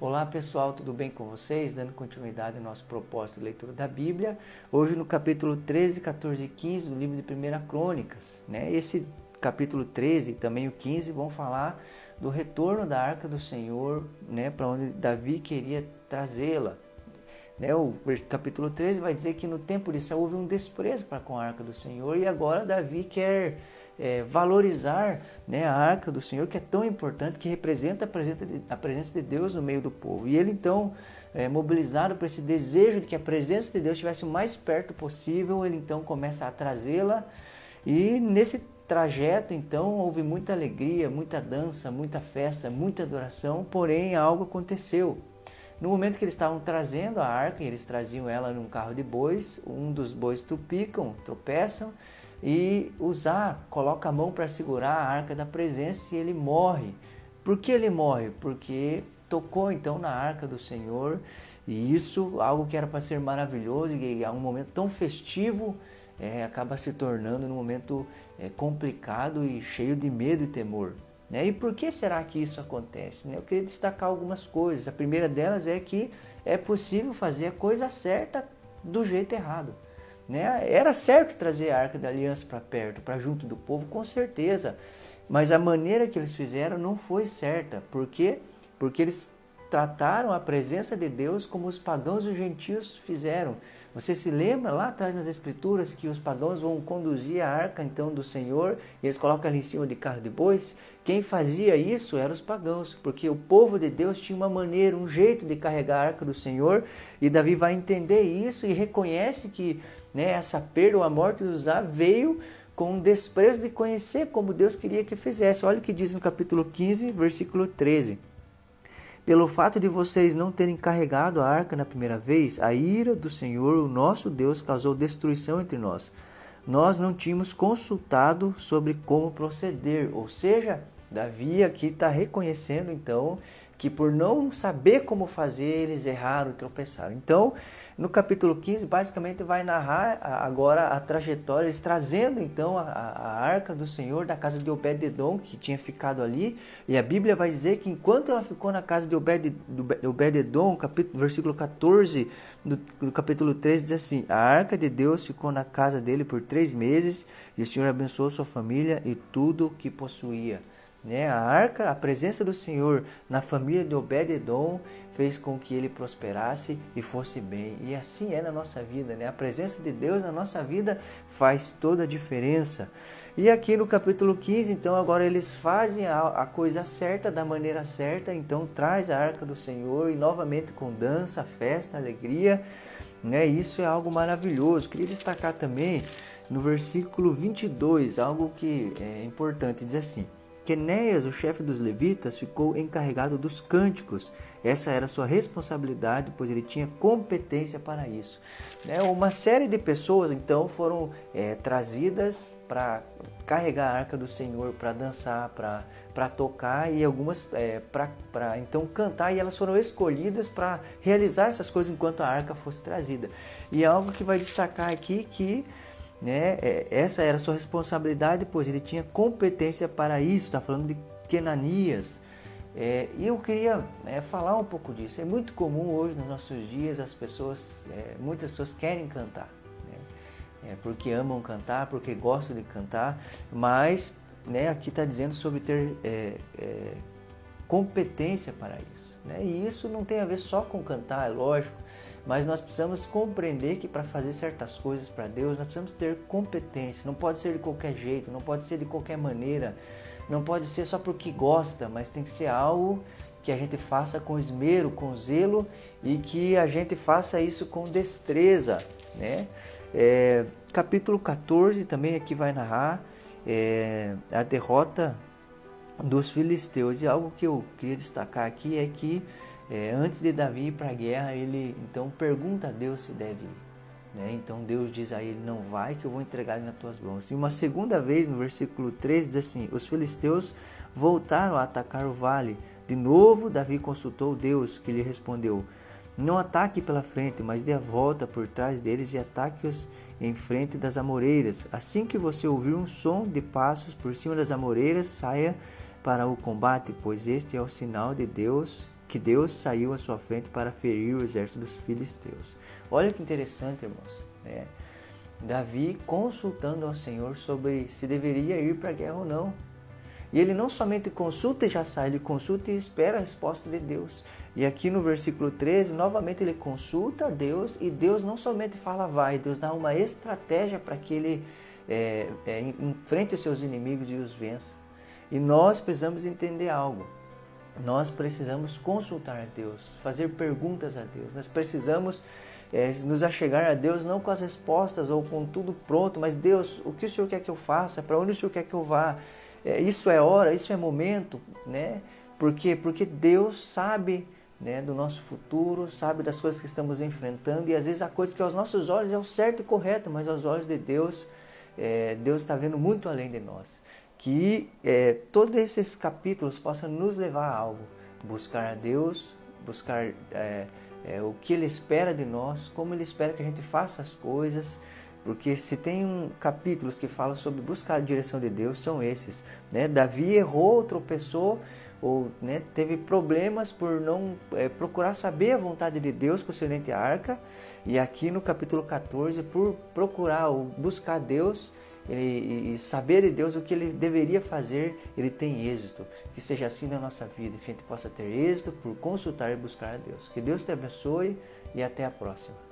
Olá pessoal, tudo bem com vocês? Dando continuidade ao nosso propósito de leitura da Bíblia, hoje no capítulo 13, 14 e 15 do livro de 1 Crônicas. Né? Esse capítulo 13 e também o 15 vão falar do retorno da arca do Senhor né, para onde Davi queria trazê-la. Né, o capítulo 13 vai dizer que no tempo de houve um desprezo para com a arca do Senhor e agora Davi quer é, valorizar né, a arca do Senhor, que é tão importante, que representa a presença de, presença de Deus no meio do povo. E ele então, é, mobilizado por esse desejo de que a presença de Deus estivesse o mais perto possível, ele então começa a trazê-la. E nesse trajeto, então, houve muita alegria, muita dança, muita festa, muita adoração, porém algo aconteceu. No momento que eles estavam trazendo a arca, eles traziam ela num carro de bois, um dos bois tupicam, tropeçam, e usar, coloca a mão para segurar a arca da presença e ele morre. Por que ele morre? Porque tocou então na arca do Senhor e isso, algo que era para ser maravilhoso e a um momento tão festivo, é, acaba se tornando um momento é, complicado e cheio de medo e temor. Né? E por que será que isso acontece? Né? Eu queria destacar algumas coisas. A primeira delas é que é possível fazer a coisa certa do jeito errado. Né? Era certo trazer a arca da aliança para perto, para junto do povo, com certeza. Mas a maneira que eles fizeram não foi certa. Por quê? Porque eles trataram a presença de Deus como os pagãos e os gentios fizeram. Você se lembra lá atrás nas escrituras que os pagãos vão conduzir a arca então do Senhor e eles colocam ali em cima de carro de bois? Quem fazia isso eram os pagãos, porque o povo de Deus tinha uma maneira, um jeito de carregar a arca do Senhor e Davi vai entender isso e reconhece que né, essa perda ou a morte de Uzá veio com um desprezo de conhecer como Deus queria que fizesse. Olha o que diz no capítulo 15, versículo 13. Pelo fato de vocês não terem carregado a arca na primeira vez, a ira do Senhor, o nosso Deus, causou destruição entre nós. Nós não tínhamos consultado sobre como proceder, ou seja, Davi aqui está reconhecendo então que por não saber como fazer, eles erraram e tropeçaram. Então, no capítulo 15, basicamente vai narrar agora a trajetória, eles trazendo então a, a arca do Senhor da casa de Obed-edom, que tinha ficado ali, e a Bíblia vai dizer que enquanto ela ficou na casa de Obed-edom, capítulo, versículo 14 do, do capítulo 3 diz assim, a arca de Deus ficou na casa dele por três meses, e o Senhor abençoou sua família e tudo o que possuía. Né? A arca, a presença do Senhor na família de Obed-edom fez com que ele prosperasse e fosse bem. E assim é na nossa vida, né? A presença de Deus na nossa vida faz toda a diferença. E aqui no capítulo 15, então agora eles fazem a, a coisa certa da maneira certa, então traz a arca do Senhor e novamente com dança, festa, alegria, né? Isso é algo maravilhoso. Queria destacar também no versículo 22, algo que é importante, diz assim: Quenéias, o chefe dos levitas, ficou encarregado dos cânticos. Essa era sua responsabilidade, pois ele tinha competência para isso. Né? Uma série de pessoas então foram é, trazidas para carregar a arca do Senhor, para dançar, para para tocar e algumas é, para então cantar e elas foram escolhidas para realizar essas coisas enquanto a arca fosse trazida. E algo que vai destacar aqui que né? É, essa era sua responsabilidade, pois ele tinha competência para isso. Está falando de Kenanias. É, e eu queria é, falar um pouco disso. É muito comum hoje nos nossos dias as pessoas, é, muitas pessoas querem cantar, né? É, porque amam cantar, porque gostam de cantar, mas né, aqui está dizendo sobre ter é, competência para isso. Né? E isso não tem a ver só com cantar, é lógico mas nós precisamos compreender que para fazer certas coisas para Deus, nós precisamos ter competência. Não pode ser de qualquer jeito, não pode ser de qualquer maneira, não pode ser só porque gosta, mas tem que ser algo que a gente faça com esmero, com zelo e que a gente faça isso com destreza. Né? É, capítulo 14 também aqui vai narrar é, a derrota dos filisteus. E algo que eu queria destacar aqui é que é, antes de Davi ir para a guerra, ele então pergunta a Deus se deve ir. Né? Então Deus diz a ele: Não vai, que eu vou entregar ele nas tuas mãos. E uma segunda vez, no versículo 3, diz assim: Os filisteus voltaram a atacar o vale. De novo, Davi consultou Deus, que lhe respondeu: Não ataque pela frente, mas dê a volta por trás deles e ataque-os em frente das amoreiras. Assim que você ouvir um som de passos por cima das amoreiras, saia para o combate, pois este é o sinal de Deus que Deus saiu à sua frente para ferir o exército dos filisteus. Olha que interessante, irmãos. Né? Davi consultando ao Senhor sobre se deveria ir para a guerra ou não. E ele não somente consulta e já sai, ele consulta e espera a resposta de Deus. E aqui no versículo 13, novamente ele consulta a Deus e Deus não somente fala vai, Deus dá uma estratégia para que ele é, é, enfrente os seus inimigos e os vença. E nós precisamos entender algo. Nós precisamos consultar a Deus, fazer perguntas a Deus. Nós precisamos é, nos achegar a Deus não com as respostas ou com tudo pronto, mas Deus, o que o Senhor quer que eu faça? Para onde o Senhor quer que eu vá? É, isso é hora, isso é momento, né? Por quê? Porque Deus sabe né, do nosso futuro, sabe das coisas que estamos enfrentando e às vezes a coisa que aos nossos olhos é o certo e correto, mas aos olhos de Deus, é, Deus está vendo muito além de nós. Que é, todos esses capítulos possam nos levar a algo, buscar a Deus, buscar é, é, o que Ele espera de nós, como Ele espera que a gente faça as coisas, porque se tem um capítulos que falam sobre buscar a direção de Deus, são esses. Né? Davi errou, tropeçou, ou né, teve problemas por não é, procurar saber a vontade de Deus concernente a arca. E aqui no capítulo 14, por procurar ou buscar Deus ele, e saber de Deus o que ele deveria fazer, ele tem êxito. Que seja assim na nossa vida, que a gente possa ter êxito por consultar e buscar a Deus. Que Deus te abençoe e até a próxima.